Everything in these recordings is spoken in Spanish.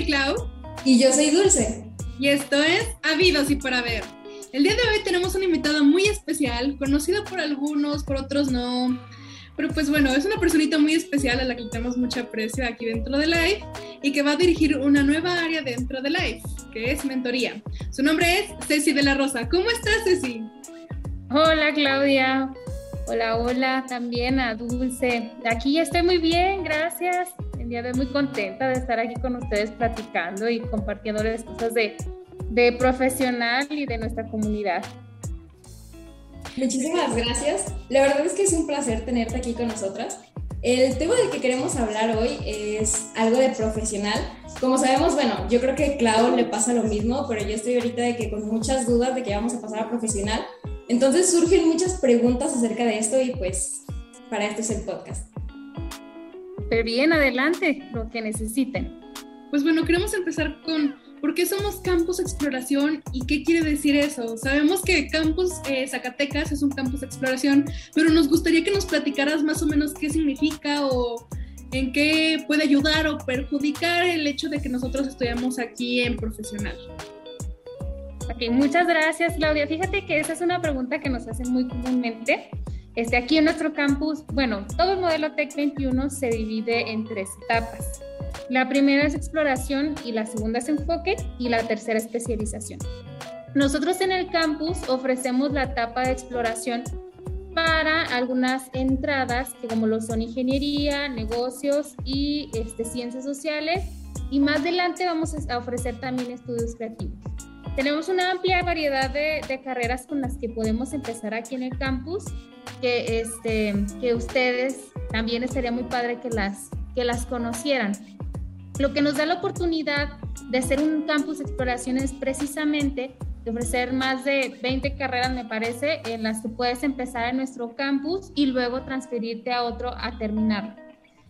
soy Clau. Y yo soy Dulce. Y esto es Habidos y para ver. El día de hoy tenemos un invitado muy especial, conocido por algunos, por otros no. Pero pues bueno, es una personita muy especial a la que le tenemos mucho aprecio aquí dentro de Life y que va a dirigir una nueva área dentro de Life, que es mentoría. Su nombre es Ceci de la Rosa. ¿Cómo estás, Ceci? Hola, Claudia. Hola, hola también a Dulce. Aquí estoy muy bien, gracias. Día de hoy muy contenta de estar aquí con ustedes platicando y compartiéndoles cosas de, de profesional y de nuestra comunidad. Muchísimas gracias. La verdad es que es un placer tenerte aquí con nosotras. El tema del que queremos hablar hoy es algo de profesional. Como sabemos, bueno, yo creo que a Clau le pasa lo mismo, pero yo estoy ahorita de que con muchas dudas de que vamos a pasar a profesional. Entonces surgen muchas preguntas acerca de esto y pues para esto es el podcast. Pero bien, adelante, lo que necesiten. Pues bueno, queremos empezar con ¿Por qué somos Campus Exploración y qué quiere decir eso? Sabemos que Campus eh, Zacatecas es un campus de exploración, pero nos gustaría que nos platicaras más o menos qué significa o en qué puede ayudar o perjudicar el hecho de que nosotros estudiamos aquí en profesional. Ok, muchas gracias Claudia. Fíjate que esa es una pregunta que nos hacen muy comúnmente. Este, aquí en nuestro campus, bueno, todo el modelo TEC 21 se divide en tres etapas. La primera es exploración y la segunda es enfoque y la tercera especialización. Nosotros en el campus ofrecemos la etapa de exploración para algunas entradas que como lo son ingeniería, negocios y este, ciencias sociales y más adelante vamos a ofrecer también estudios creativos. Tenemos una amplia variedad de, de, carreras con las que podemos empezar aquí en el campus, que, este, que ustedes también estaría muy padre que las, que las conocieran. Lo que nos da la oportunidad de hacer un campus de exploración es precisamente ofrecer más de 20 carreras, me parece, en las que puedes empezar en nuestro campus y luego transferirte a otro a terminar.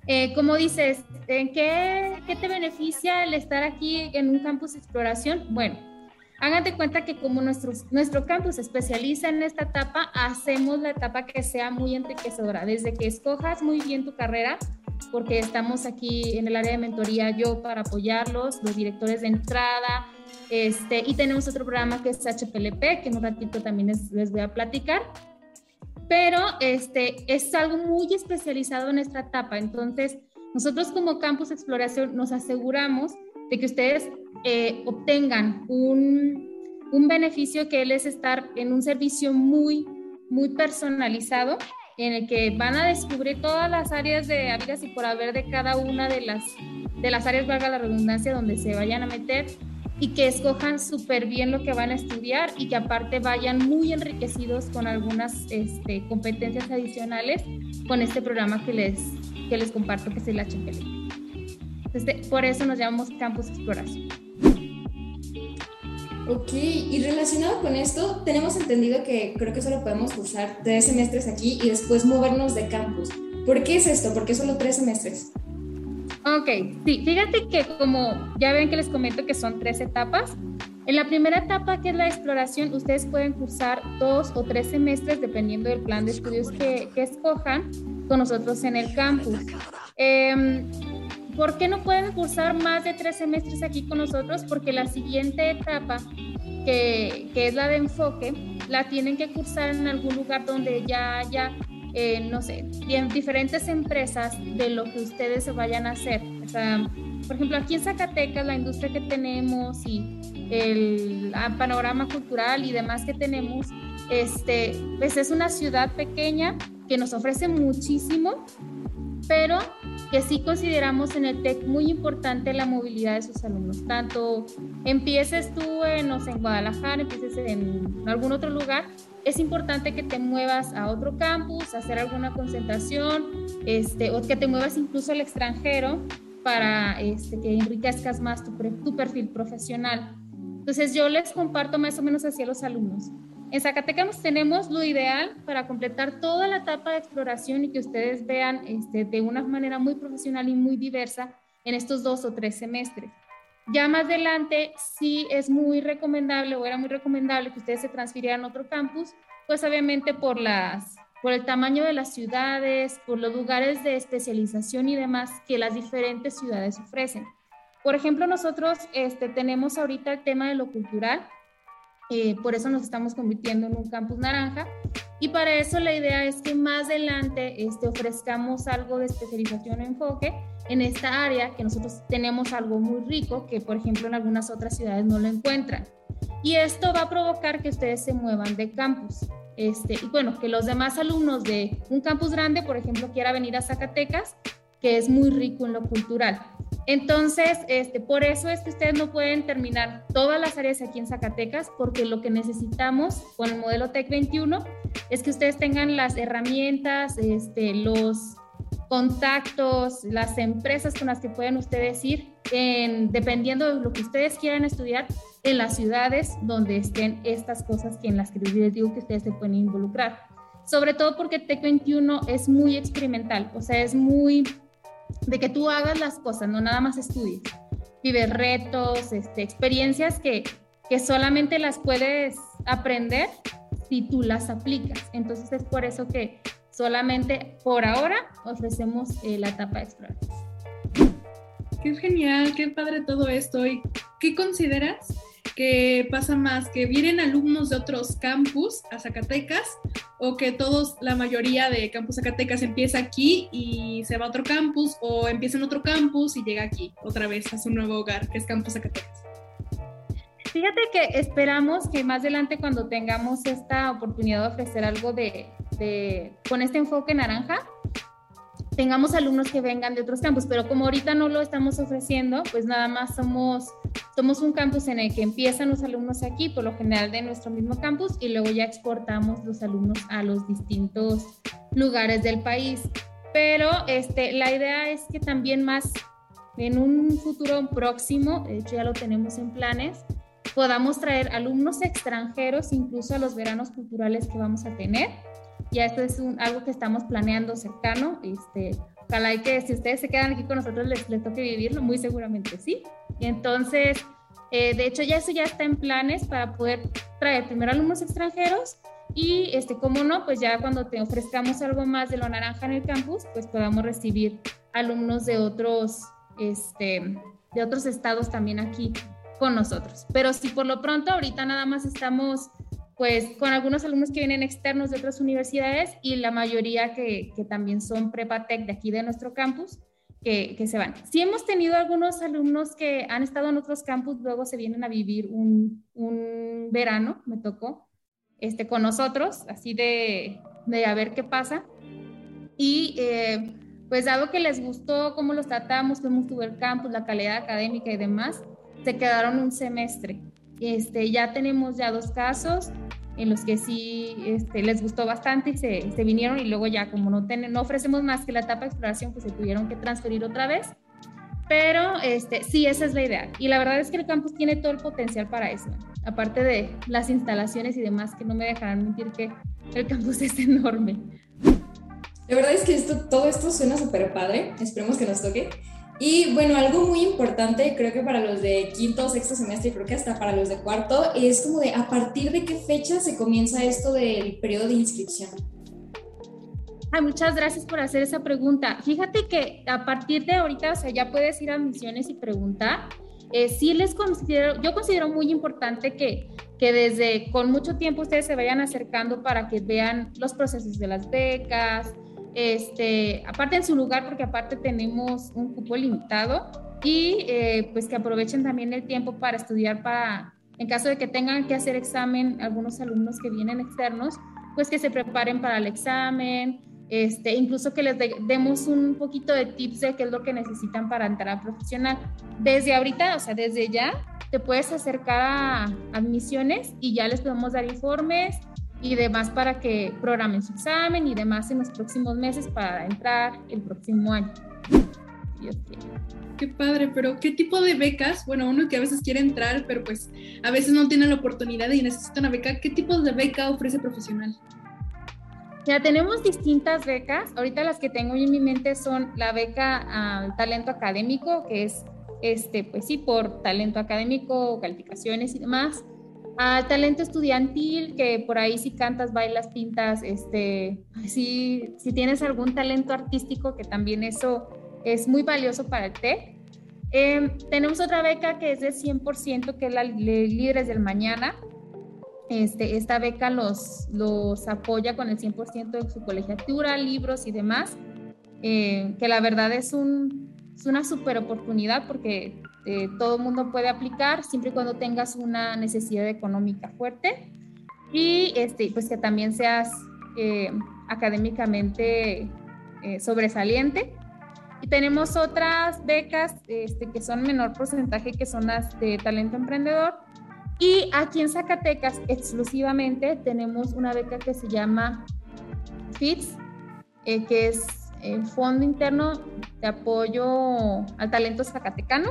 Eh, como dices, ¿en qué, qué, te beneficia el estar aquí en un campus de exploración? Bueno, háganse cuenta que como nuestro, nuestro campus se especializa en esta etapa, hacemos la etapa que sea muy enriquecedora, desde que escojas muy bien tu carrera, porque estamos aquí en el área de mentoría yo para apoyarlos, los directores de entrada, este, y tenemos otro programa que es HPLP, que en un ratito también les, voy a platicar. Pero este, es algo muy especializado en esta etapa, entonces nosotros como Campus Exploración nos aseguramos de que ustedes eh, obtengan un, un beneficio que es estar en un servicio muy, muy personalizado en el que van a descubrir todas las áreas de habidas y por haber de cada una de las, de las áreas, valga la redundancia, donde se vayan a meter y que escojan súper bien lo que van a estudiar y que aparte vayan muy enriquecidos con algunas este, competencias adicionales con este programa que les, que les comparto, que el HPL. Entonces, por eso nos llamamos Campus Exploración. Ok, y relacionado con esto, tenemos entendido que creo que solo podemos cursar tres semestres aquí y después movernos de campus. ¿Por qué es esto? ¿Por qué solo tres semestres? Ok, sí, fíjate que como ya ven que les comento que son tres etapas, en la primera etapa, que es la exploración, ustedes pueden cursar dos o tres semestres dependiendo del plan de estudios que, que escojan con nosotros en el campus. Eh, ¿Por qué no pueden cursar más de tres semestres aquí con nosotros? Porque la siguiente etapa, que, que es la de enfoque, la tienen que cursar en algún lugar donde ya haya, no sé, diferentes empresas de lo que ustedes vayan a hacer. O sea, por ejemplo, aquí en Zacatecas, la industria que tenemos y el ah, panorama cultural y demás que tenemos, este, pues es una ciudad pequeña que nos ofrece muchísimo, pero que sí consideramos en el TEC muy importante la movilidad de sus alumnos. Tanto empieces tú en, no sé, en Guadalajara, empieces en algún otro lugar, es importante que te muevas a otro campus, hacer alguna concentración, este, o que te muevas incluso al extranjero para este, que enriquezcas más tu, perfil profesional. Entonces yo les comparto más o menos hacia los alumnos. En Zacatecas tenemos lo ideal para completar toda la etapa de exploración y que ustedes vean este, de una manera muy profesional y muy diversa en estos dos o tres semestres. Ya más adelante sí es muy recomendable o era muy recomendable que ustedes se transfirieran a otro campus, pues obviamente por, las, por el tamaño de las ciudades, por los lugares de especialización y demás que las diferentes ciudades ofrecen. Por ejemplo, nosotros este, tenemos ahorita el tema de lo cultural, eh, por eso nos estamos convirtiendo en un campus naranja. Y para eso la idea es que más adelante este, ofrezcamos algo de especialización o enfoque en esta área, que nosotros tenemos algo muy rico, que por ejemplo en algunas otras ciudades no lo encuentran. Y esto va a provocar que ustedes se muevan de campus. Este, y bueno, que los demás alumnos de un campus grande, por ejemplo, quiera venir a Zacatecas, que es muy rico en lo cultural. Entonces, este, por eso es que ustedes no pueden terminar todas las áreas aquí en Zacatecas, porque lo que necesitamos con el modelo TEC 21 es que ustedes tengan las herramientas, este, los contactos, las empresas con las que pueden ustedes ir, en, dependiendo de lo que ustedes quieran estudiar, en las ciudades donde estén estas cosas que en las que les digo que ustedes se pueden involucrar. Sobre todo porque TEC 21 es muy experimental, o sea, es muy de que tú hagas las cosas, no nada más estudies. Vives retos, este, experiencias que, que solamente las puedes aprender si tú las aplicas. Entonces es por eso que solamente por ahora ofrecemos eh, la etapa exploración. Qué genial, qué padre todo esto. ¿Y qué consideras que pasa más? ¿Que vienen alumnos de otros campus a Zacatecas o que todos, la mayoría de Campus Zacatecas empieza aquí y se va a otro campus o empieza en otro campus y llega aquí otra vez a su nuevo hogar, que es Campus Zacatecas? Fíjate que esperamos que más adelante cuando tengamos esta oportunidad de ofrecer algo de, de con este enfoque naranja, tengamos alumnos que vengan de otros campus, pero como ahorita no lo estamos ofreciendo, pues nada más somos, somos un campus en el que empiezan los alumnos aquí, por lo general de nuestro mismo campus, y luego ya exportamos los alumnos a los distintos lugares del país. Pero este, la idea es que también más en un futuro próximo, de hecho ya lo tenemos en planes, podamos traer alumnos extranjeros incluso a los veranos culturales que vamos a tener ya esto es un, algo que estamos planeando cercano. Este, ojalá y que si ustedes se quedan aquí con nosotros les, les toque vivirlo, muy seguramente sí. Y entonces, eh, de hecho, ya eso ya está en planes para poder traer primero alumnos extranjeros y, este, como no, pues ya cuando te ofrezcamos algo más de lo naranja en el campus, pues podamos recibir alumnos de otros, este, de otros estados también aquí con nosotros. Pero si por lo pronto ahorita nada más estamos pues con algunos alumnos que vienen externos de otras universidades y la mayoría que, que también son Prepatec de aquí de nuestro campus, que, que, se van. Sí hemos tenido algunos alumnos que han estado en otros campus, luego se vienen a vivir un, un verano, me tocó, este, con nosotros, así de, de a ver qué pasa. Y eh, pues dado que les gustó cómo los tratamos, cómo estuvo el campus, la calidad académica y demás, se quedaron un semestre. Este, ya tenemos ya dos casos en los que sí este, les gustó bastante y se, se, vinieron y luego ya como no, no ofrecemos más que la etapa de exploración, pues se tuvieron que transferir otra vez. Pero este, sí, esa es la idea. Y la verdad es que el campus tiene todo el potencial para eso. Aparte de las instalaciones y demás, que no me dejarán mentir que el campus es enorme. La verdad es que esto, todo esto suena súper padre. Esperemos que nos toque. Y bueno, algo muy importante, creo que para los de quinto sexto semestre, creo que hasta para los de cuarto, es como de a partir de qué fecha se comienza esto del periodo de inscripción. Ay, muchas gracias por hacer esa pregunta. Fíjate que a partir de ahorita, o sea, ya puedes ir a admisiones y preguntar. Eh, sí les considero, yo considero muy importante que, que desde con mucho tiempo ustedes se vayan acercando para que vean los procesos de las becas, este, aparte en su lugar, porque aparte tenemos un cupo limitado y eh, pues que aprovechen también el tiempo para estudiar para, en caso de que tengan que hacer examen, algunos alumnos que vienen externos, pues que se preparen para el examen, este, incluso que les demos un poquito de tips de qué es lo que necesitan para entrar a profesional. Desde ahorita, o sea, desde ya, te puedes acercar a admisiones y ya les podemos dar informes, y demás para que programen su examen y demás en los próximos meses para entrar el próximo año. Dios Qué padre, pero ¿qué tipo de becas? Bueno, uno que a veces quiere entrar, pero pues a veces no tiene la oportunidad y necesita una beca. ¿Qué tipo de beca ofrece profesional? Ya tenemos distintas becas. Ahorita las que tengo en mi mente son la beca al talento académico, que es, este, pues sí, por talento académico, calificaciones y demás al talento estudiantil, que por ahí si cantas, bailas, pintas, este, si tienes algún talento artístico, que también eso es muy valioso para el TEC. Em, tenemos otra beca que es de 100%, que es la Líderes del Mañana. Este, esta beca los, los apoya con el 100% de su colegiatura, libros y demás, eh, que la verdad es, un, es una super oportunidad porque eh, todo el mundo puede aplicar siempre y cuando tengas una necesidad económica fuerte y este, pues que también seas eh, académicamente sobresaliente. Y tenemos otras becas este, que son menor porcentaje, que son las de talento emprendedor. Y aquí en Zacatecas exclusivamente tenemos una beca que se llama FITS, eh, que es el Fondo Interno de Apoyo al Talento Zacatecano.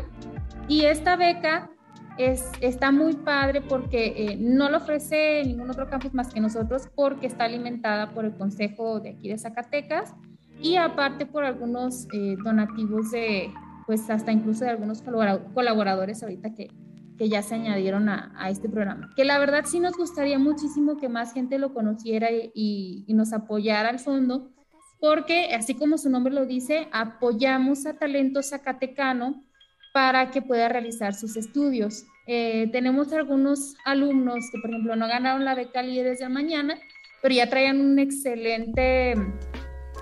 Y esta beca es, está muy padre porque eh, no lo ofrece ningún otro campus más que nosotros porque está alimentada por el Consejo de aquí de Zacatecas y aparte por algunos eh, donativos de, pues hasta incluso de algunos colaboradores ahorita que, que ya se añadieron a, este programa. Que la verdad sí nos gustaría muchísimo que más gente lo conociera y, y, nos apoyara al fondo, porque así como su nombre lo dice, apoyamos a talento zacatecano para que pueda realizar sus estudios. Eh, tenemos algunos alumnos que, por ejemplo, no ganaron la beca Líderes de Mañana, pero ya traían un excelente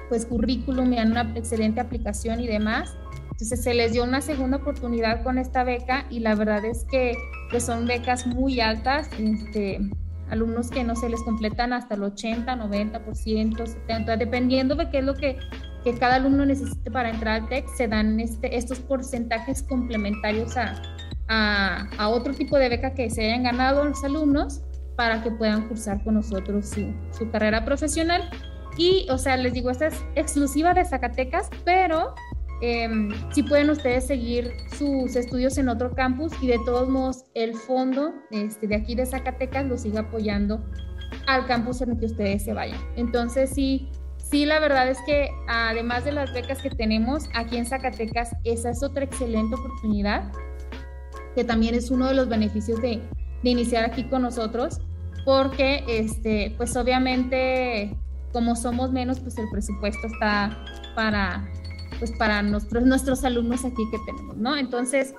pues currículum y una excelente aplicación y demás. Entonces se les dio una segunda oportunidad con esta beca y la verdad es que, que son becas muy altas, este, alumnos que no se les completan hasta el 80, 90%, 70, dependiendo de qué es lo que, que cada alumno necesite para entrar al TEC, se dan este, estos porcentajes complementarios a, a, a, otro tipo de beca que se hayan ganado los alumnos para que puedan cursar con nosotros su, su carrera profesional. Y, o sea, les digo, esta es exclusiva de Zacatecas, pero eh, sí pueden ustedes seguir sus estudios en otro campus y de todos modos el fondo este, de aquí de Zacatecas lo sigue apoyando al campus en el que ustedes se vayan. Entonces, sí, sí, la verdad es que además de las becas que tenemos aquí en Zacatecas, esa es otra excelente oportunidad, que también es uno de los beneficios de, de iniciar aquí con nosotros, porque, este, pues obviamente como somos menos, pues el presupuesto está para, pues para nuestros, nuestros alumnos aquí que tenemos, ¿no? Entonces,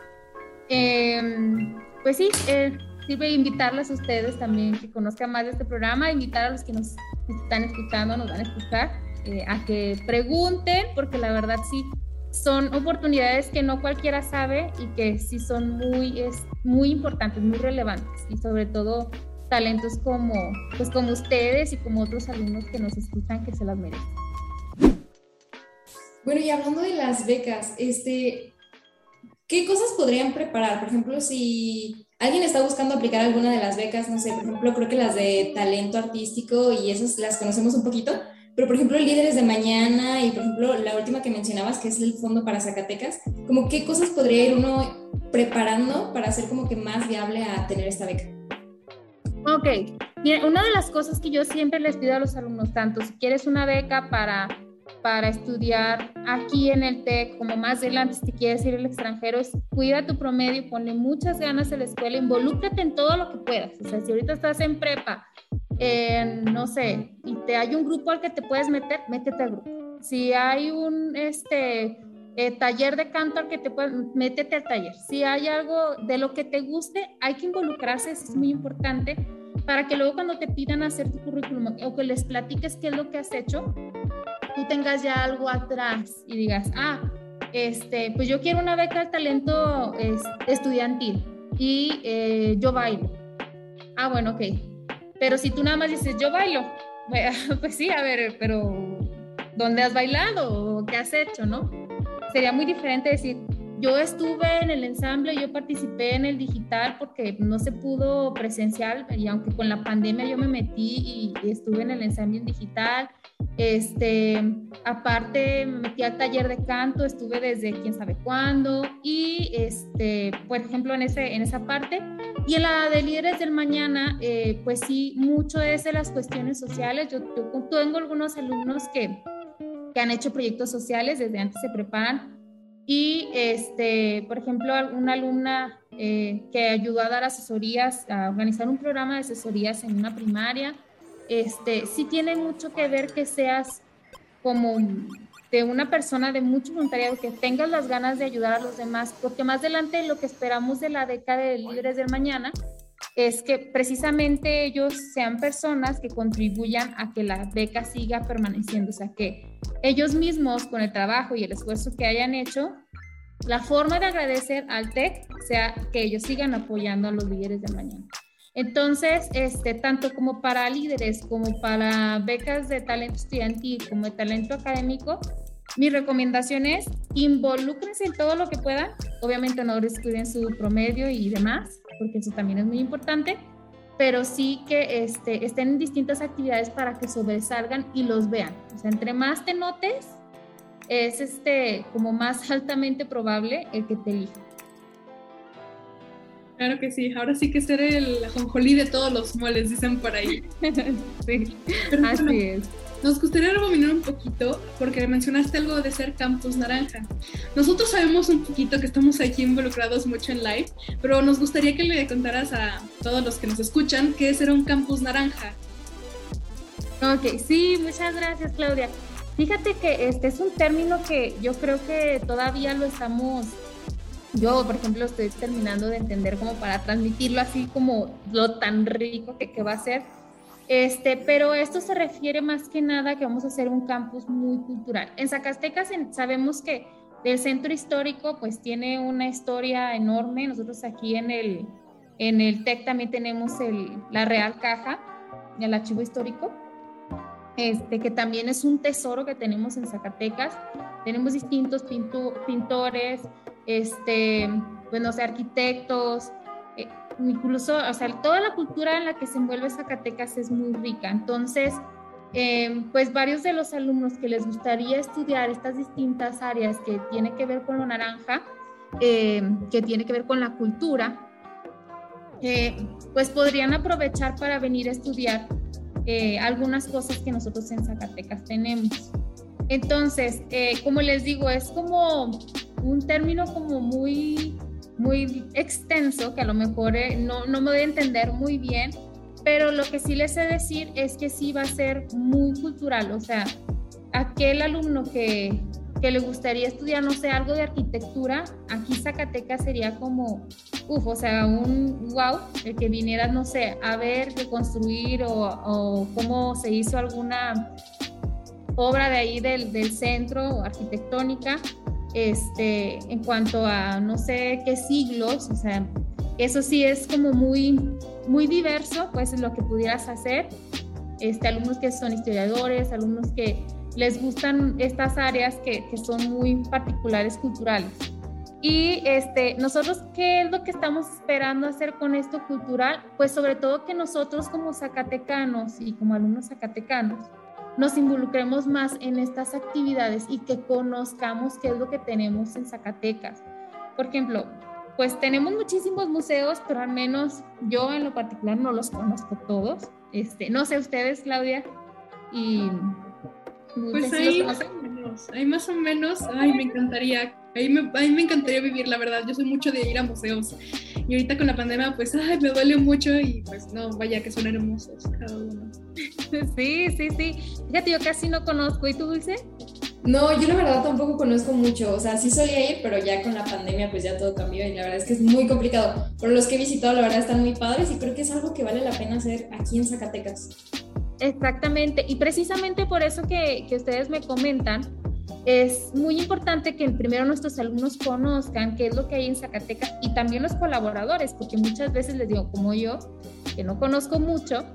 em, pues sí, eh, sirve invitarles a ustedes también que conozcan más de este programa, invitar a los que nos están escuchando, nos van a escuchar, eh, a que pregunten, porque la verdad sí, son oportunidades que no cualquiera sabe y que sí son muy, es, muy importantes, muy relevantes y sobre todo talentos como, pues como ustedes y como otros alumnos que nos escuchan que se las merecen. Bueno, y hablando de las becas, este, ¿qué cosas podrían preparar? Por ejemplo, si alguien está buscando aplicar alguna de las becas, no sé, por ejemplo, creo que las de talento artístico y esas las conocemos un poquito, pero por ejemplo, líderes de mañana y por ejemplo, la última que mencionabas, que es el fondo para Zacatecas, como qué cosas podría ir uno preparando para hacer como que más viable a tener esta beca? Ok, una de las cosas que yo siempre les pido a los alumnos, tanto si quieres una beca para, para estudiar aquí en el TEC, como más adelante si quieres ir al extranjero, cuida tu promedio, ponle muchas ganas en la escuela, involúcrate en todo lo que puedas. O sea, si ahorita estás en prepa, no sé, y te hay un grupo al que te puedes meter, métete al grupo. Si hay un, este, eh, taller de canto al que te puedes, métete al taller. Si hay algo de lo que te guste, hay que involucrarse, eso es muy importante, para que luego cuando te pidan hacer tu currículum o que les platiques qué es lo que has hecho, tú tengas ya algo atrás y digas, ah, este, pues yo quiero una beca de talento estudiantil y eh, yo bailo. Ah, bueno, ok. Pero si tú nada más dices, yo bailo, pues sí, a ver, pero ¿dónde has bailado? ¿Qué has hecho, no? sería muy diferente decir, yo estuve en el ensamble, yo participé en el digital porque no se pudo presencial y aunque con la pandemia yo me metí y estuve en el ensamble digital, este, aparte me metí al taller de canto, estuve desde quién sabe cuándo y este, por ejemplo en, ese, en esa parte y en la de líderes del mañana, eh, pues sí, mucho es de las cuestiones sociales. Yo, yo tengo algunos alumnos que que han hecho proyectos sociales, desde antes se preparan. Y, este, por ejemplo, una alumna eh, que ayudó a dar asesorías, a organizar un programa de asesorías en una primaria, este, sí tiene mucho que ver que seas como de una persona de mucho voluntariado, que tengas las ganas de ayudar a los demás, porque más adelante lo que esperamos de la década de líderes del mañana es que precisamente ellos sean personas que contribuyan a que la beca siga permaneciendo, o sea, que ellos mismos con el trabajo y el esfuerzo que hayan hecho, la forma de agradecer al TEC sea que ellos sigan apoyando a los líderes del mañana. Entonces, este, tanto como para líderes, como para becas de talento estudiantil, como de talento académico, mi recomendación es involúcrense en todo lo que puedan. Obviamente no descuiden su promedio y demás, porque eso también es muy importante, pero sí que este, estén en distintas actividades para que sobresalgan y los vean. O sea, entre más te notes, es este, como más altamente probable el que te elija. Claro que sí, ahora sí que ser el ajonjolí de todos los moles, dicen por ahí. sí, así es. Nos gustaría rebobinar un poquito porque mencionaste algo de ser Campus Naranja. Nosotros sabemos un poquito que estamos aquí involucrados mucho en live, pero nos gustaría que le contaras a todos los que nos escuchan qué es ser un Campus Naranja. Ok, sí, muchas gracias Claudia. Fíjate que este es un término que yo creo que todavía lo estamos yo, por ejemplo, estoy terminando de entender como para transmitirlo así como lo tan rico que, que, va a ser. Este, pero esto se refiere más que nada que vamos a hacer un campus muy cultural. En Zacatecas sabemos que el centro histórico pues tiene una historia enorme. Nosotros aquí en el, en el TEC también tenemos el, la Real Caja, el archivo histórico, este, que también es un tesoro que tenemos en Zacatecas. Tenemos distintos pintores, este, bueno, o arquitectos, eh, incluso, o sea, toda la cultura en la que se envuelve Zacatecas es muy rica. Entonces, em, pues varios de los alumnos que les gustaría estudiar estas distintas áreas que tiene que ver con lo naranja, em, que tiene que ver con la cultura, eh, pues podrían aprovechar para venir a estudiar eh, algunas cosas que nosotros en Zacatecas tenemos. Entonces, como les digo, es como un término como muy, muy extenso que a lo mejor eh, no, no me voy a entender muy bien, pero lo que sí les sé decir es que sí va a ser muy cultural, o sea, aquel alumno que, que le gustaría estudiar, no sé, algo de arquitectura, aquí Zacatecas sería como, uff, o sea, un wow, el que viniera, no sé, a ver, reconstruir o, o cómo se hizo alguna obra de ahí del, del centro arquitectónica este, en cuanto a no sé qué siglos, o sea, eso sí es como muy, muy diverso, pues es lo que pudieras hacer. Este, alumnos que son historiadores, alumnos que les gustan estas áreas que, que son muy particulares culturales. Y este, nosotros, ¿qué es lo que estamos esperando hacer con esto cultural? Pues sobre todo que nosotros como zacatecanos y como alumnos zacatecanos, nos involucremos más en estas actividades y que conozcamos qué es lo que tenemos en Zacatecas. Por ejemplo, pues tenemos muchísimos museos, pero al menos yo en lo particular no los conozco todos. Este, no sé ustedes, Claudia, y pues ahí más, ahí más o menos, ay, me encantaría, ahí me, ahí me encantaría vivir, la verdad, yo soy mucho de ir a museos y ahorita con la pandemia pues, ay, me duele mucho y pues no, vaya que son hermosos cada uno. Sí, sí, sí. Fíjate, yo casi no conozco. ¿Y tú, Dulce? No, yo la verdad tampoco conozco mucho. O sea, sí solía ir, pero ya con la pandemia pues ya todo cambió y la verdad es que es muy complicado. Pero los que he visitado la verdad están muy padres y creo que es algo que vale la pena hacer aquí en Zacatecas. Exactamente. Y precisamente por eso que, que ustedes me comentan, es muy importante que primero nuestros alumnos conozcan qué es lo que hay en Zacatecas y también los colaboradores, porque muchas veces les digo, como yo, que no conozco mucho,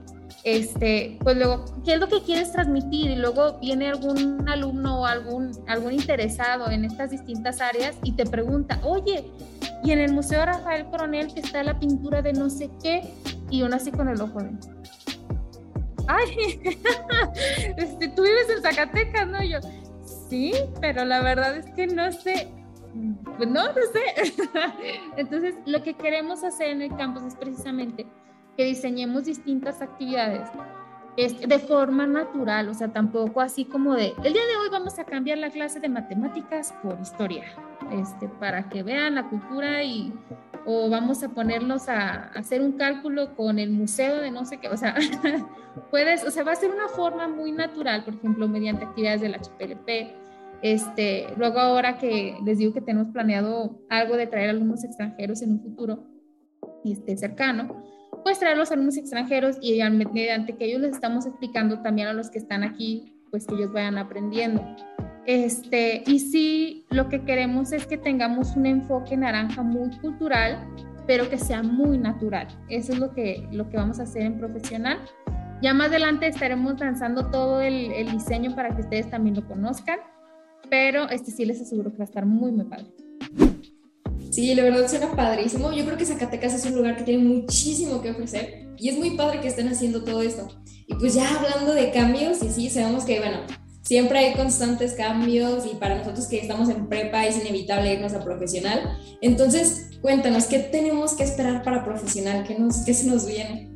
este, pues luego, ¿qué es lo que quieres transmitir? Y luego viene algún alumno o algún, algún interesado en estas distintas áreas y te pregunta, oye, y en el Museo Rafael Coronel que está la pintura de no sé qué, y uno así con el ojo de, ay, este, tú vives en Zacatecas, ¿no? yo, sí, pero la verdad es que no sé, pues no, no sé. Entonces, lo que queremos hacer en el campus es precisamente que diseñemos distintas actividades de forma natural, o sea, tampoco así como de, el día de hoy vamos a cambiar la clase de matemáticas por historia, este, para que vean la cultura y, o vamos a ponerlos a, hacer un cálculo con el museo de no sé qué, o sea, puedes, o sea, va a ser una forma muy natural, por ejemplo, mediante actividades del HPLP, Este, luego ahora que les digo que tenemos planeado algo de traer alumnos extranjeros en un futuro este, cercano, pues traer los alumnos extranjeros y mediante que ellos les estamos explicando también a los que están aquí, pues que ellos vayan aprendiendo. Este, y sí, lo que queremos es que tengamos un enfoque naranja muy cultural, pero que sea muy natural. Eso es lo que, lo que vamos a hacer en profesional. Ya más adelante estaremos lanzando todo el, el diseño para que ustedes también lo conozcan, pero este sí les aseguro que va a estar muy, muy padre. Sí, la verdad suena padrísimo. Yo creo que Zacatecas es un lugar que tiene muchísimo que ofrecer y es muy padre que estén haciendo todo esto. Y pues ya hablando de cambios, y sí, sabemos que, bueno, siempre hay constantes cambios y para nosotros que estamos en prepa es inevitable irnos a profesional. Entonces, cuéntanos, ¿qué tenemos que esperar para profesional? ¿Qué, nos, qué se nos viene?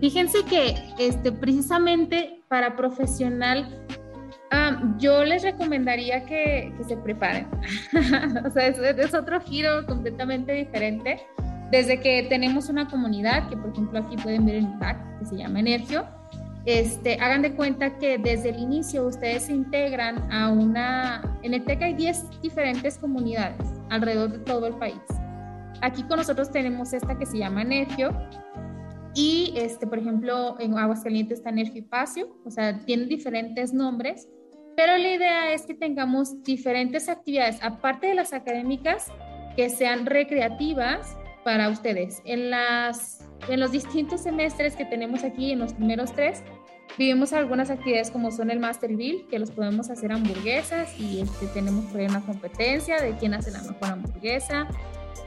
Fíjense que este, precisamente para profesional Yo les recomendaría que, se preparen. o sea, es, otro giro completamente diferente. Desde que tenemos una comunidad, que por ejemplo aquí pueden ver el impact, que se llama Energio, este, hagan de cuenta que desde el inicio ustedes se integran a una... En el TEC hay 10 diferentes comunidades alrededor de todo el país. Aquí con nosotros tenemos esta que se llama Energio, y, este, por ejemplo, en Aguascalientes está Energio Espacio, o sea, tienen diferentes nombres, pero la idea es que tengamos diferentes actividades, aparte de las académicas, que sean recreativas para ustedes. En, las, en los distintos semestres que tenemos aquí, en los primeros tres, vivimos algunas actividades como son el Master Bill, que los podemos hacer hamburguesas y este, tenemos por ahí una competencia de quién hace la mejor hamburguesa.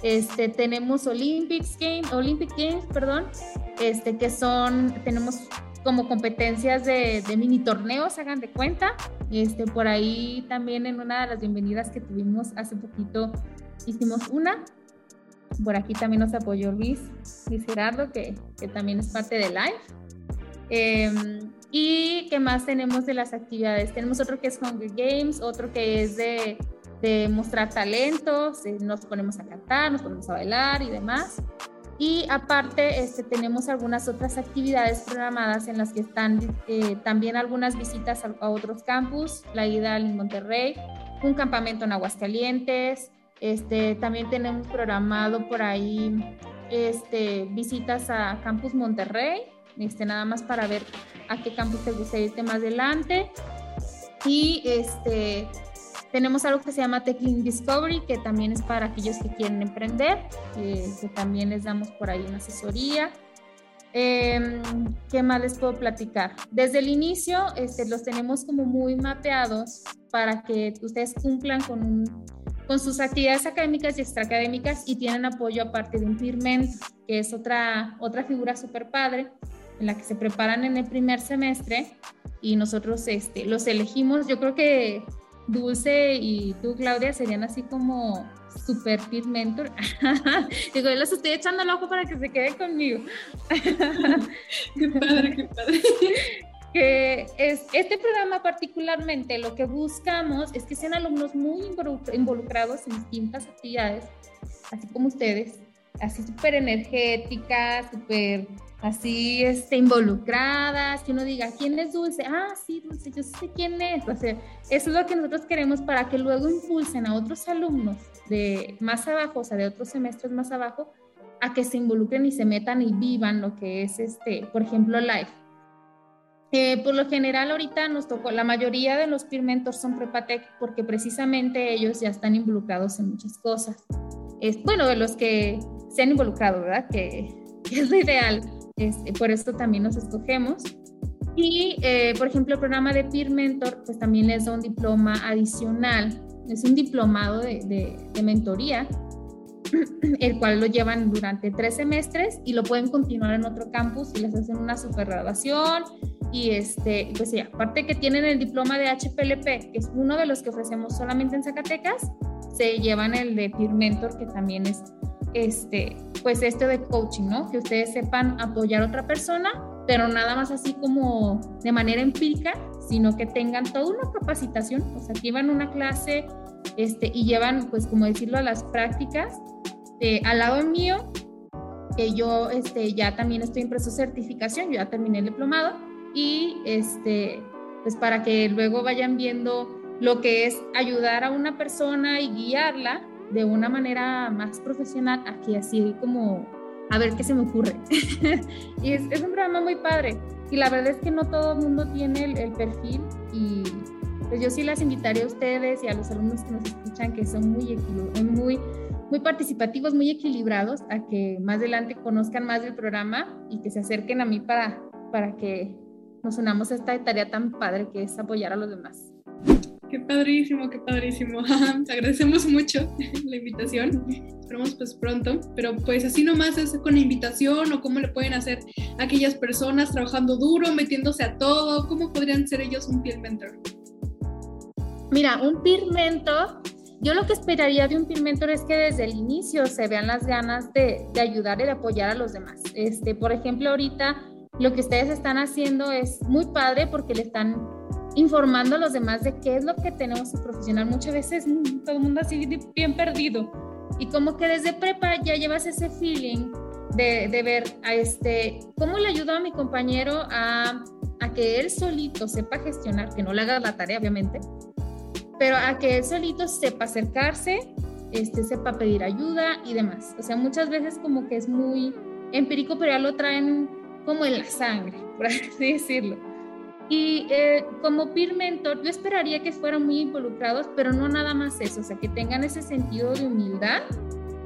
Este, tenemos Olympics Games, Olympic Games, perdón, este, que son, tenemos como competencias de, mini torneos, hagan de cuenta. Este, por ahí también en una de las bienvenidas que tuvimos hace poquito hicimos una. Por aquí también nos apoyó Luis, Luis Gerardo, que, que también es parte de Live. Em, y qué más tenemos de las actividades. Tenemos otro que es Hunger Games, otro que es de, de mostrar talentos, eh, nos ponemos a cantar, nos ponemos a bailar y demás. Y aparte, este, tenemos algunas otras actividades programadas en las que están eh, también algunas visitas a, otros campus, la ida en Monterrey, un campamento en Aguascalientes, este, también tenemos programado por ahí este, visitas a Campus Monterrey, este, nada más para ver a qué campus te gusta irte más adelante. Y este, tenemos algo que se llama Techling Discovery, que también es para aquellos que quieren emprender, que también les damos por ahí una asesoría. Em, ¿Qué más les puedo platicar? Desde el inicio este, los tenemos como muy mapeados para que ustedes cumplan con, con sus actividades académicas y extraacadémicas y tienen apoyo aparte de un peer que es otra, otra figura súper padre en la que se preparan en el primer semestre y nosotros este, los elegimos. Yo creo que Dulce y tú, Claudia, serían así como super peer mentor. Digo, yo los estoy echando el ojo para que se queden conmigo. qué padre, qué padre. Que es, este programa particularmente lo que buscamos es que sean alumnos muy involucrados en distintas actividades, así como ustedes, así súper energéticas, súper así este, involucradas, que uno diga, ¿quién es Dulce? Ah, sí, Dulce, yo sé quién es. O sea, eso es lo que nosotros queremos para que luego impulsen a otros alumnos de más abajo, o sea, de otros semestres más abajo, a que se involucren y se metan y vivan lo que es, este, por ejemplo, Life. Eh, por lo general ahorita nos tocó, la mayoría de los peer mentors son Prepatec porque precisamente ellos ya están involucrados en muchas cosas. Es, bueno, de los que se han involucrado, ¿verdad? Que, que es lo ideal este, por esto también nos escogemos. Y, eh, por ejemplo, el programa de Peer Mentor, pues también les da un diploma adicional, es un diplomado de, de, mentoría, el cual lo llevan durante tres semestres y lo pueden continuar en otro campus y les hacen una super graduación. Y este, pues sí, aparte que tienen el diploma de HPLP, que es uno de los que ofrecemos solamente en Zacatecas, se llevan el de Peer Mentor, que también es este, pues esto de coaching, ¿no? Que ustedes sepan apoyar a otra persona, pero nada más así como de manera empírica, sino que tengan toda una capacitación, o sea, llevan una clase este, y llevan, pues como decirlo, a las prácticas. Eh, al lado mío, que yo este, ya también estoy en proceso certificación, yo ya terminé el diplomado, y este, pues para que luego vayan viendo lo que es ayudar a una persona y guiarla de una manera más profesional, aquí así como a ver qué se me ocurre. y es, un programa muy padre. Y la verdad es que no todo el mundo tiene el, perfil y pues yo sí las invitaría a ustedes y a los alumnos que nos escuchan que son muy, muy, muy participativos, muy equilibrados, a que más adelante conozcan más del programa y que se acerquen a mí para, para que nos unamos a esta tarea tan padre que es apoyar a los demás. Qué padrísimo, qué padrísimo. Te agradecemos mucho la invitación. Esperamos pues pronto, pero pues así nomás es con la invitación o cómo le pueden hacer aquellas personas trabajando duro, metiéndose a todo, cómo podrían ser ellos un peer mentor. Mira, un peer mentor, yo lo que esperaría de un peer mentor es que desde el inicio se vean las ganas de, de ayudar y de apoyar a los demás. Este, por ejemplo, ahorita lo que ustedes están haciendo es muy padre porque le están informando a los demás de qué es lo que tenemos que profesional. Muchas veces mm, todo el mundo así bien perdido. Y como que desde prepa ya llevas ese feeling de, de ver a este, cómo le ayudó a mi compañero a, a, que él solito sepa gestionar, que no le haga la tarea obviamente, pero a que él solito sepa acercarse, este, sepa pedir ayuda y demás. O sea, muchas veces como que es muy empírico, pero ya lo traen como en la sangre, por así decirlo. Y eh, como peer mentor, yo esperaría que fueran muy involucrados, pero no nada más eso, o sea, que tengan ese sentido de humildad,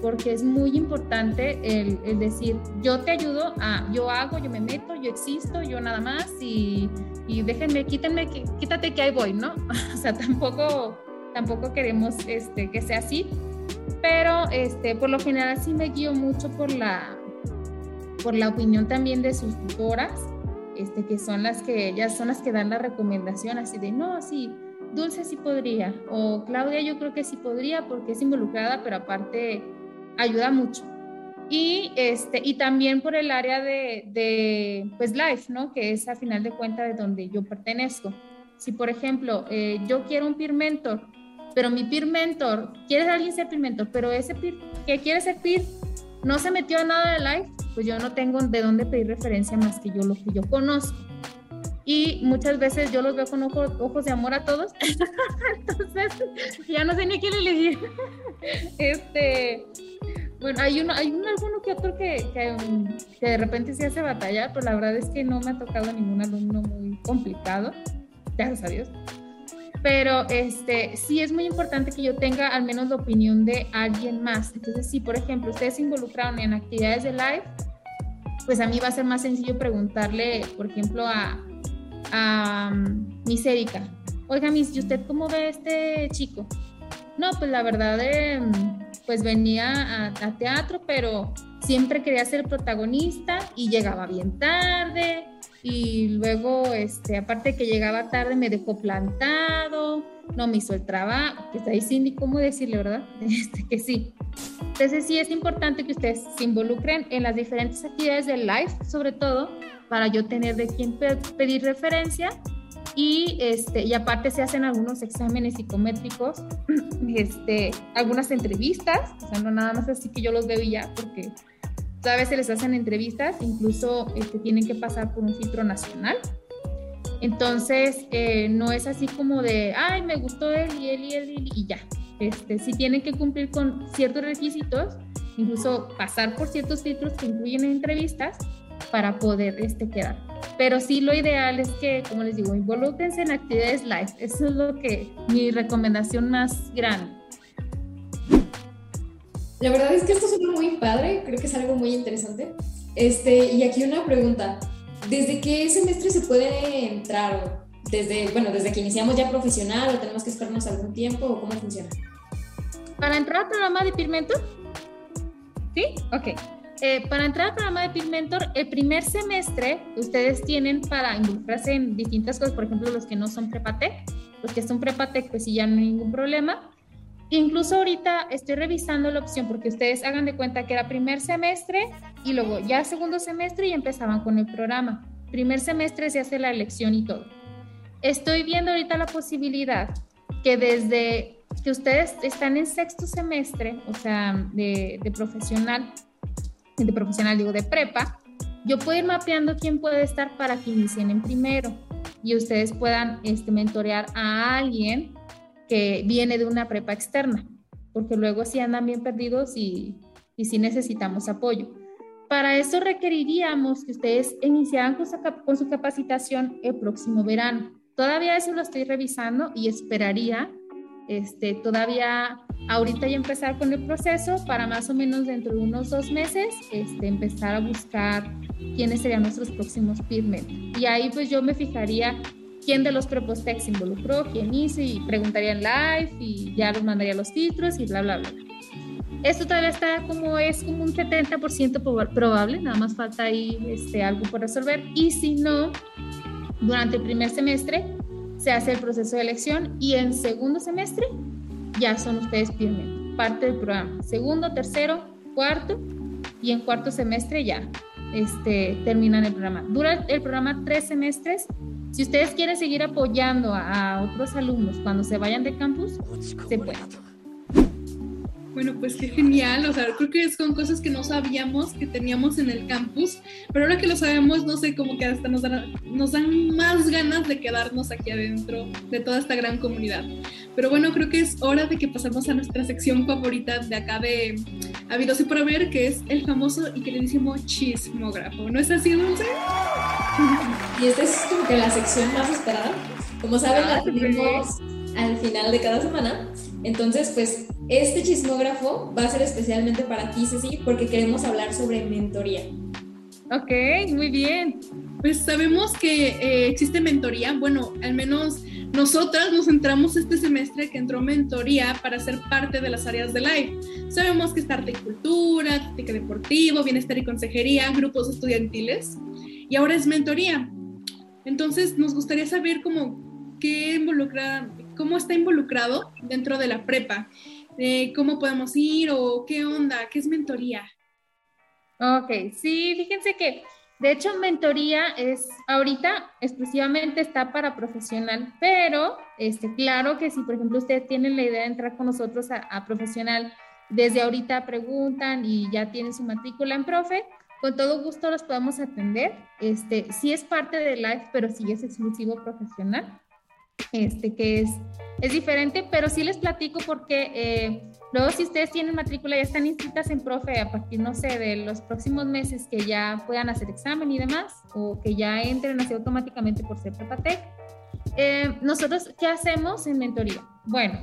porque es muy importante el, el, decir, yo te ayudo, a, yo hago, yo me meto, yo existo, yo nada más, y, y déjenme, quítenme, quítate que ahí voy, ¿no? O sea, tampoco, tampoco queremos este, que sea así, pero este, por lo general sí me guío mucho por la, por la opinión también de sus tutoras este, que son las que ellas son las que dan la recomendación así de, no, sí, Dulce sí podría, o Claudia yo creo que sí podría porque es involucrada, pero aparte ayuda mucho. Y, este, y también por el área de, de pues, Life, ¿no? Que es a final de cuentas de donde yo pertenezco. Si, por ejemplo, eh, yo quiero un peer mentor, pero mi peer mentor, quieres alguien ser peer mentor, pero ese peer que quiere ser peer no se metió a nada de Life, pues yo no tengo de dónde pedir referencia más que yo lo que yo conozco. Y muchas veces yo los veo con ojos, de amor a todos. Entonces, ya no sé ni a quién elegir. este, bueno, hay uno, hay un, alguno que otro que, que, que, de repente se hace batalla, pero la verdad es que no me ha tocado ningún alumno muy complicado, gracias a Dios pero este, sí es muy importante que yo tenga al menos la opinión de alguien más. Entonces, si por ejemplo ustedes se involucraron en actividades de live, pues a mí va a ser más sencillo preguntarle, por ejemplo, a, a um, Miss Erika, oiga Miss, ¿y usted cómo ve este chico? No, pues la verdad, eh, pues venía a teatro, pero siempre quería ser protagonista y llegaba bien tarde y luego, este, aparte que llegaba tarde, me dejó plantado, no me hizo el trabajo, que está ahí Cindy, ¿cómo decirle, verdad? Este, que sí. Entonces sí es importante que ustedes se involucren en las diferentes actividades del live, sobre todo, para yo tener de quién pedir referencia y, este, y aparte se hacen algunos exámenes psicométricos, este, algunas entrevistas, o sea, no nada más así que yo los veo y ya, porque a veces les hacen entrevistas, incluso este, tienen que pasar por un filtro nacional. Entonces, eh, no es así como de, ay, me gustó él y él y él y, ya. Este, sí tienen que cumplir con ciertos requisitos, incluso pasar por ciertos filtros que incluyen entrevistas para poder este, quedar. Pero sí lo ideal es que, como les digo, involúquense en actividades live. Eso es lo que mi recomendación más grande. La verdad es que esto suena muy padre, creo que es algo muy interesante. Este, y aquí una pregunta, ¿desde qué semestre se puede entrar? Desde, bueno, desde que iniciamos ya profesional o tenemos que esperarnos algún tiempo o cómo funciona? Para entrar al programa de Peer Mentor, ¿sí? Ok. Eh, para entrar al programa de Peer Mentor, el primer semestre ustedes tienen para involucrarse en distintas cosas, por ejemplo, los que no son prepatec, los que son prepatec, pues sí, ya no hay ningún problema. Incluso ahorita estoy revisando la opción porque ustedes hagan de cuenta que era primer semestre y luego ya segundo semestre y empezaban con el programa. Primer semestre se hace la elección y todo. Estoy viendo ahorita la posibilidad que desde que ustedes están en sexto semestre, o sea, de, de profesional, de profesional digo, de prepa, yo puedo ir mapeando quién puede estar para que inicien en primero y ustedes puedan este, mentorear a alguien que viene de una prepa externa, porque luego sí andan bien perdidos y, y sí necesitamos apoyo. Para eso requeriríamos que ustedes iniciaran con su, con su capacitación el próximo verano. Todavía eso lo estoy revisando y esperaría este, todavía ahorita ya empezar con el proceso para más o menos dentro de unos dos meses este, empezar a buscar quiénes serían nuestros próximos peer Y ahí pues yo me fijaría quién de los Prepostex se involucró, quién hizo y preguntaría en live y ya los mandaría los filtros y bla, bla, bla. Esto todavía está como es como un 70% probable, nada más falta ahí este, algo por resolver. Y si no, durante el primer semestre se hace el proceso de elección y en segundo semestre ya son ustedes peer parte del programa. Segundo, tercero, cuarto y en cuarto semestre ya este, terminan el programa. Dura el programa tres semestres. Si ustedes quieren seguir apoyando a, a otros alumnos cuando se vayan de campus, se puede. Bueno, pues qué genial, o sea, creo que son cosas que no sabíamos que teníamos en el campus, pero ahora que lo sabemos, no sé, como que hasta nos dan, nos dan más ganas de quedarnos aquí adentro de toda esta gran comunidad. Pero bueno, creo que es hora de que pasemos a nuestra sección favorita de acá de Habidos y por haber, que es el famoso y queridísimo chismógrafo. ¿No es así, Dulce? Y esta es como que la sección más esperada. Como saben, la ah, tenemos al final de cada semana. Entonces, pues este chismógrafo va a ser especialmente para ti, Ceci, porque queremos hablar sobre mentoría. Ok, muy bien. Pues sabemos que eh, existe mentoría. Bueno, al menos nosotras nos centramos este semestre que entró mentoría para ser parte de las áreas de live. Sabemos que está arte y cultura, técnica deportivo, bienestar y consejería, grupos estudiantiles. Y ahora es mentoría. Entonces nos gustaría saber cómo, qué cómo está involucrado dentro de la prepa cómo podemos ir o qué onda, qué es mentoría. Ok, sí, fíjense que de hecho mentoría es ahorita exclusivamente está para profesional, pero este, claro que si por ejemplo ustedes tienen la idea de entrar con nosotros a, profesional, desde ahorita preguntan y ya tienen su matrícula en profe, con todo gusto los podemos atender. Este, sí es parte de Live, pero sí es exclusivo profesional este, que es, es diferente, pero sí les platico porque eh, luego si ustedes tienen matrícula ya están inscritas en profe a partir, no sé, de los próximos meses que ya puedan hacer examen y demás, o que ya entren así automáticamente por ser Prepatec. Eh, nosotros, ¿qué hacemos en mentoría? Bueno,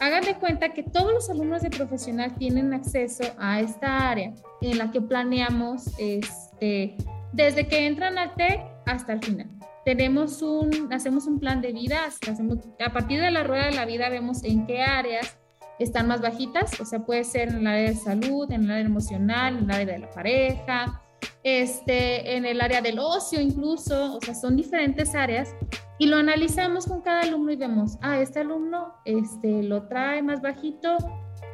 hagan de cuenta que todos los alumnos de profesional tienen acceso a esta área en la que planeamos este, desde que entran al TEC hasta el final. Tenemos un, hacemos un plan de vida, hacemos, a partir de la rueda de la vida vemos en qué áreas están más bajitas, o sea, puede ser en el área de salud, en el área emocional, en el área de la pareja, este, en el área del ocio incluso, o sea, son diferentes áreas y lo analizamos con cada alumno y vemos, ah, este alumno este, lo trae más bajito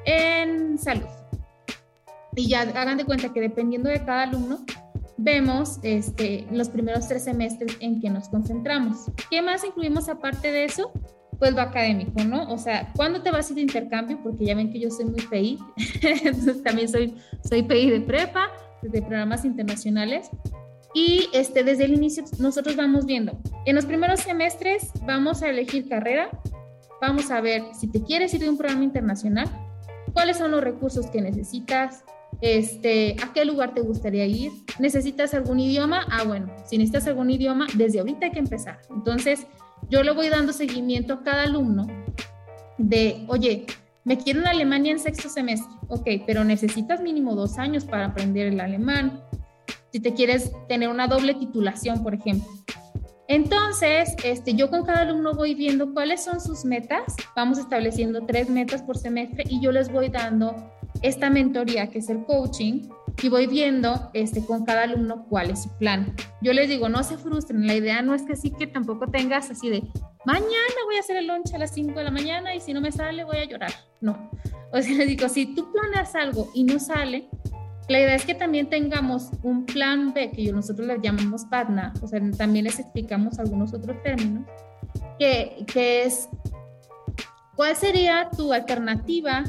en salud. Y ya hagan de cuenta que dependiendo de cada alumno, vemos este, los primeros tres semestres en que nos concentramos. ¿Qué más incluimos aparte de eso? Pues lo académico, ¿no? O sea, ¿cuándo te vas a ir de intercambio? Porque ya ven que yo soy muy PI, entonces también soy, soy PI de prepa, de programas internacionales. Y este, desde el inicio nosotros vamos viendo, en los primeros semestres vamos a elegir carrera, vamos a ver si te quieres ir de un programa internacional, cuáles son los recursos que necesitas, este, ¿a qué lugar te gustaría ir? ¿Necesitas algún idioma? Ah, bueno, si necesitas algún idioma, desde ahorita hay que empezar. Entonces, yo le voy dando seguimiento a cada alumno de, oye, me quiero en Alemania en sexto semestre, ok, pero necesitas mínimo dos años para aprender el alemán. Si te quieres tener una doble titulación, por ejemplo. Entonces, este, yo con cada alumno voy viendo cuáles son sus metas, vamos estableciendo tres metas por semestre y yo les voy dando esta mentoría que es el coaching y voy viendo este, con cada alumno cuál es su plan. Yo les digo, no se frustren, la idea no es que sí que tampoco tengas así de, mañana voy a hacer el lunch a las 5 de la mañana y si no me sale voy a llorar. No. O sea, les digo, si tú planeas algo y no sale, la idea es que también tengamos un plan B, que nosotros le llamamos PADNA, o sea, también les explicamos algunos otros términos, que, que es, ¿cuál sería tu alternativa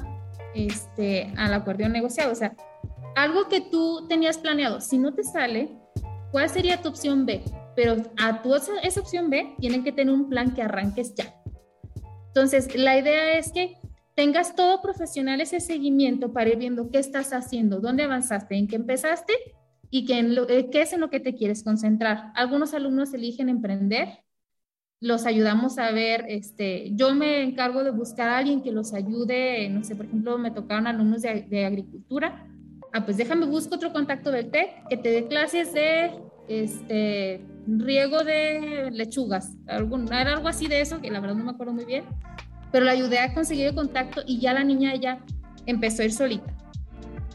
este, al acuerdo negociado. O sea, algo que tú tenías planeado, si no te sale, ¿cuál sería tu opción B? Pero a tu esa, opción B tienen que tener un plan que arranques ya. Entonces, la idea es que tengas todo profesional ese seguimiento para ir viendo qué estás haciendo, dónde avanzaste, en qué empezaste y qué, eh, qué es en lo que te quieres concentrar. Algunos alumnos eligen emprender, los ayudamos a ver, este, yo me encargo de buscar a alguien que los ayude, no sé, por ejemplo, me tocaron alumnos de, de agricultura, ah, pues déjame busco otro contacto del TEC que te dé clases de este, riego de lechugas, era algo así de eso, que la verdad no me acuerdo muy bien, pero la ayudé a conseguir el contacto y ya la niña ya empezó a ir solita.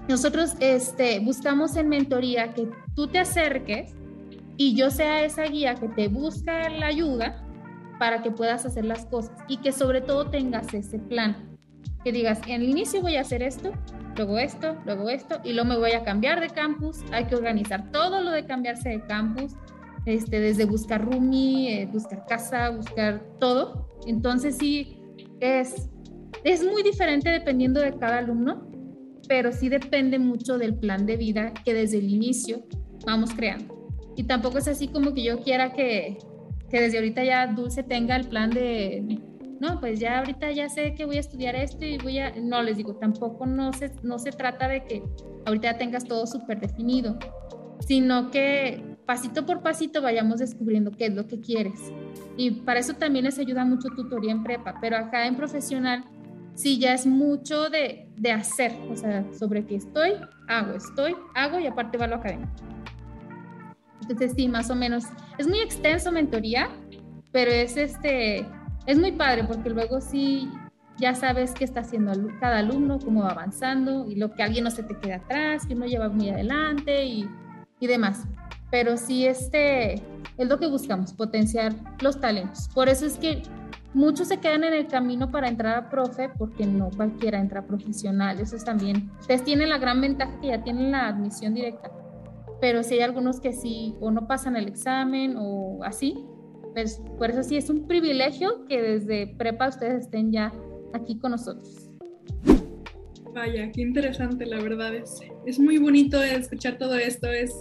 Nosotros este, buscamos en mentoría que tú te acerques y yo sea esa guía que te busca la ayuda para que puedas hacer las cosas y que sobre todo tengas ese plan. Que digas, en el inicio voy a hacer esto, luego esto, luego esto, y luego me voy a cambiar de campus. Hay que organizar todo lo de cambiarse de campus, este, desde buscar roomie, eh, buscar casa, buscar todo. Entonces sí, es, es muy diferente dependiendo de cada alumno, pero sí depende mucho del plan de vida que desde el inicio vamos creando. Y tampoco es así como que yo quiera que, que desde ahorita ya Dulce tenga el plan de, no, pues ya ahorita ya sé que voy a estudiar esto y voy a, no, les digo, tampoco no se, no se trata de que ahorita tengas todo súper definido, sino que pasito por pasito vayamos descubriendo qué es lo que quieres. Y para eso también les ayuda mucho tutoría en prepa, pero acá en profesional sí ya es mucho de, de hacer, o sea, sobre qué estoy, hago, estoy, hago y aparte va lo académico. Entonces sí, más o menos. Es muy extenso mentoría, pero es este, es muy padre porque luego sí ya sabes qué está haciendo cada alumno, cómo va avanzando y lo que alguien no se te queda atrás, que uno lleva muy adelante y, y demás. Pero sí este es lo que buscamos, potenciar los talentos. Por eso es que muchos se quedan en el camino para entrar a profe porque no cualquiera entra profesional. Eso es también. Ustedes tienen la gran ventaja que ya tienen la admisión directa pero si hay algunos que sí o no pasan el examen o así, pues por eso sí es un privilegio que desde prepa ustedes estén ya aquí con nosotros. Vaya, qué interesante, la verdad. Es, es muy bonito escuchar todo esto. Es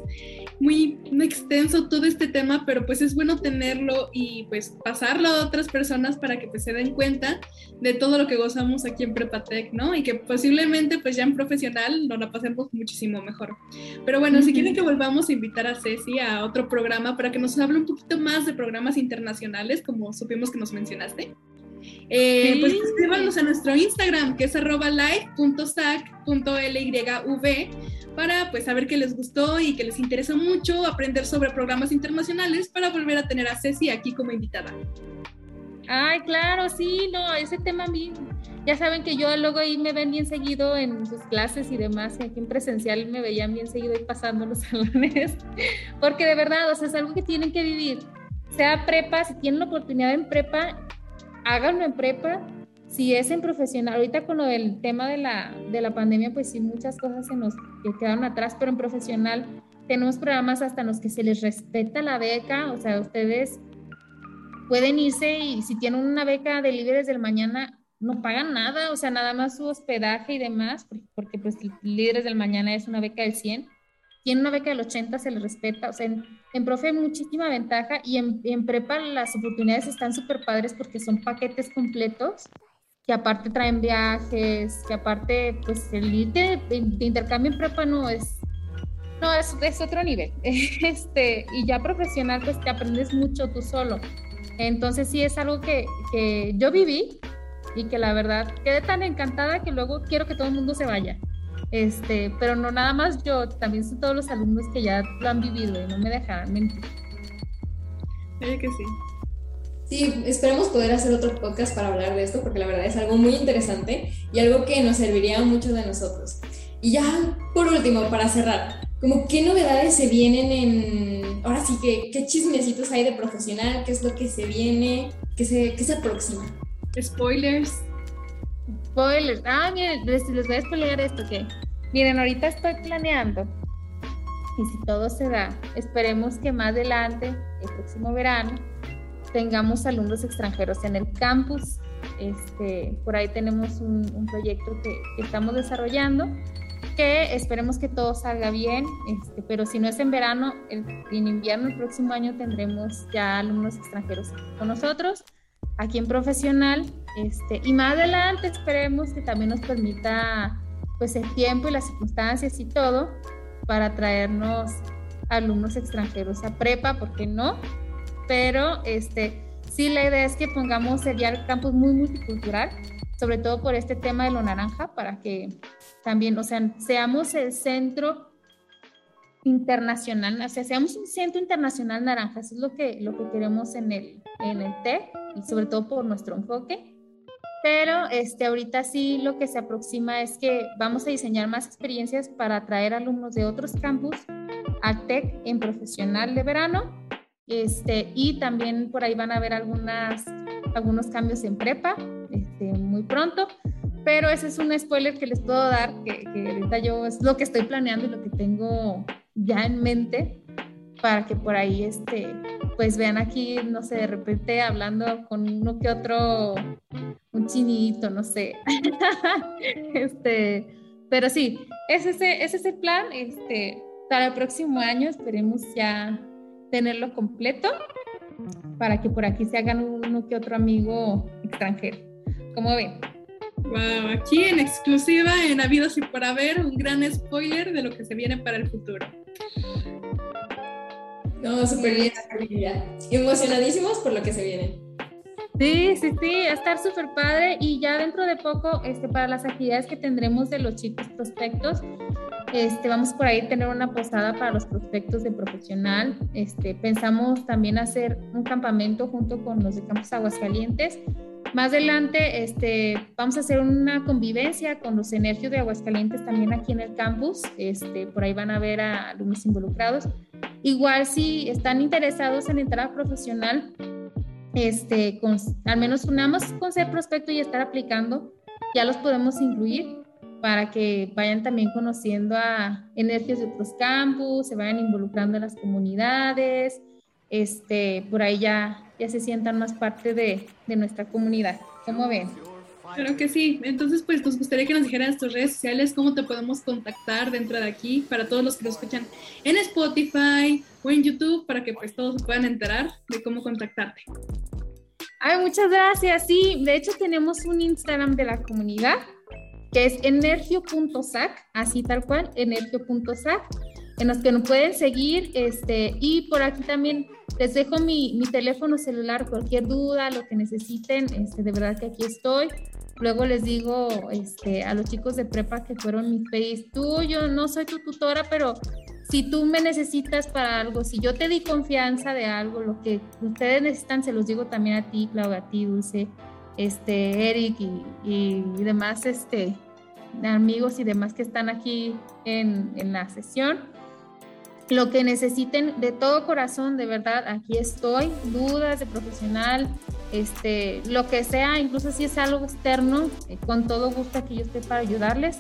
muy, extenso todo este tema, pero pues es bueno tenerlo y pues pasarlo a otras personas para que pues se den cuenta de todo lo que gozamos aquí en Prepatec, ¿no? Y que posiblemente pues ya en profesional nos la pasemos muchísimo mejor. Pero bueno, si quieren que volvamos a invitar a Ceci a otro programa para que nos hable un poquito más de programas internacionales, como supimos que nos mencionaste. Eh, Pues escríbanos a nuestro Instagram, que es arroba live.sac.lyv, para pues saber que les gustó y que les interesa mucho aprender sobre programas internacionales para volver a tener a Ceci aquí como invitada. Ay, claro, sí, no, ese tema a mí, ya saben que yo luego ahí me ven bien seguido en sus clases y demás, y aquí en presencial me veían bien seguido ahí pasando los salones, porque de verdad, o sea, es algo que tienen que vivir, sea prepa, si tienen la oportunidad en prepa, háganlo en prepa. Si es en profesional, ahorita con lo del tema de la, de la pandemia, pues sí, muchas cosas se nos quedaron atrás, pero en profesional tenemos programas hasta en los que se les respeta la beca, o sea, ustedes pueden irse y si tienen una beca de líderes del mañana, no pagan nada, o sea, nada más su hospedaje y demás, porque, pues líderes del mañana es una beca del 100 tiene una beca del 80, se le respeta. O sea, en, profe hay muchísima ventaja y en, prepa las oportunidades están súper padres porque son paquetes completos que aparte traen viajes, que aparte, pues el de, intercambio en prepa no es, no, es, es otro nivel. Este, y ya profesional, pues te aprendes mucho tú solo. Entonces sí es algo que, que yo viví y que la verdad quedé tan encantada que luego quiero que todo el mundo se vaya. Este, pero no nada más yo, también son todos los alumnos que ya lo han vivido y no me dejarán mentir. Oye que sí. Sí, esperemos poder hacer otro podcast para hablar de esto porque la verdad es algo muy interesante y algo que nos serviría mucho de nosotros. Y ya por último, para cerrar, como qué novedades se vienen en, ahora sí que, qué chismecitos hay de profesional, qué es lo que se viene, qué se, qué se aproxima. Spoilers. Spoilers. Ah, miren, les, voy a spoiler esto que. Miren, ahorita estoy planeando. Y si todo se da, esperemos que más adelante, el próximo verano, tengamos alumnos extranjeros en el campus. Este, por ahí tenemos un, proyecto que, estamos desarrollando, que esperemos que todo salga bien, este, pero si no es en verano, en invierno el próximo año tendremos ya alumnos extranjeros con nosotros aquí en profesional Este, y más adelante esperemos que también nos permita pues el tiempo y las circunstancias y todo para traernos alumnos extranjeros a prepa, ¿por qué no? Pero este, sí la idea es que pongamos sería el campus muy multicultural, sobre todo por este tema de lo naranja, para que también, o sea, seamos el centro internacional, o sea, seamos un centro internacional naranja, eso es lo que, lo que queremos en el, en el TEC y sobre todo por nuestro enfoque. Pero este, ahorita sí lo que se aproxima es que vamos a diseñar más experiencias para atraer alumnos de otros campus al TEC en profesional de verano. Este, y también por ahí van a haber algunas, algunos cambios en prepa este, muy pronto. Pero ese es un spoiler que les puedo dar, que, que ahorita yo es lo que estoy planeando y lo que tengo ya en mente para que por ahí este pues vean aquí no sé de repente hablando con uno que otro un chinito no sé. Este pero sí ese es ese plan este para el próximo año esperemos ya tenerlo completo para que por aquí se hagan uno que otro amigo extranjero. Como ven Wow, aquí en exclusiva en Habidos y por Haber, un gran spoiler de lo que se viene para el futuro. No, súper bien, Emocionadísimos por lo que se viene. Sí, sí, sí, a estar súper padre y ya dentro de poco, este, para las actividades que tendremos de los chicos prospectos, este, vamos por ahí a tener una posada para los prospectos de profesional. Este, pensamos también hacer un campamento junto con los de Campus Aguascalientes más adelante este, vamos a hacer una convivencia con los Energios de Aguascalientes también aquí en el campus. Este, por ahí van a ver a alumnos involucrados. Igual si están interesados en entrar a profesional, este, con, al menos unamos con ser prospecto y estar aplicando, ya los podemos incluir para que vayan también conociendo a energias de otros campus, se vayan involucrando en las comunidades, este, por ahí ya, ya se sientan más parte de, de nuestra comunidad. ¿Cómo ven? Claro que sí. Entonces, pues nos gustaría que nos dijeran en tus redes sociales cómo te podemos contactar dentro de aquí para todos los que nos escuchan en Spotify o en YouTube para que pues todos se puedan enterar de cómo contactarte. Ay, muchas gracias. Sí, de hecho tenemos un Instagram de la comunidad que es energio.sac, así tal cual, energio.sac, en los que nos pueden seguir este, y por aquí también les dejo mi, mi, teléfono celular, cualquier duda, lo que necesiten, este, de verdad que aquí estoy. Luego les digo este, a los chicos de prepa que fueron mi face, tú, yo no soy tu tutora, pero si tú me necesitas para algo, si yo te di confianza de algo, lo que ustedes necesitan, se los digo también a ti, Claudia, a ti, Dulce, este, Eric y, y, demás este, amigos y demás que están aquí en, en la sesión lo que necesiten de todo corazón, de verdad, aquí estoy, dudas de profesional, este, lo que sea, incluso si es algo externo, eh, con todo gusto aquí yo estoy para ayudarles.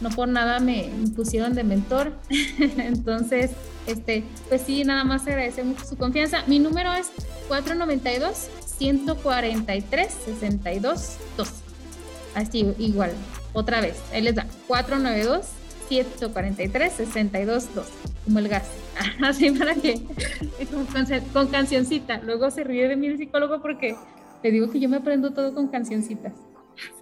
No por nada me, pusieron de mentor. Entonces, este, pues sí, nada más agradecer mucho su confianza. Mi número es 492 143 62 2. Así, igual, otra vez, ahí les da 492 143 62 2 como el gas. Así para que, con, cancioncita. Luego se ríe de mí el psicólogo porque te digo que yo me aprendo todo con cancioncitas.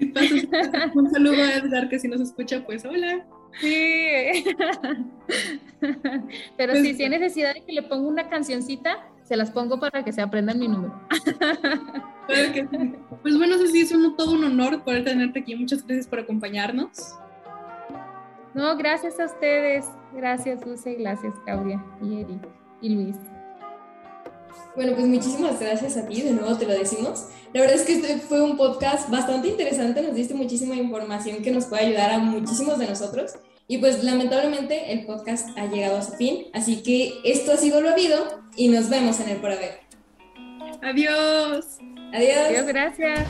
Un saludo a Edgar que si nos escucha, pues hola. Sí. Pero pues, sí, si hay necesidad de que le ponga una cancioncita, se las pongo para que se aprendan mi número. Pues bueno, sí, es un, todo un honor poder tenerte aquí. Muchas gracias por acompañarnos. No, gracias a ustedes. Gracias, Dulce, gracias, Claudia y Eric y Luis. Bueno, pues muchísimas gracias a ti, de nuevo te lo decimos. La verdad es que este fue un podcast bastante interesante, nos diste muchísima información que nos puede ayudar a muchísimos de nosotros. Y pues lamentablemente el podcast ha llegado a su fin, así que esto ha sido lo habido y nos vemos en el por haber. Adiós. Adiós. Adiós, gracias.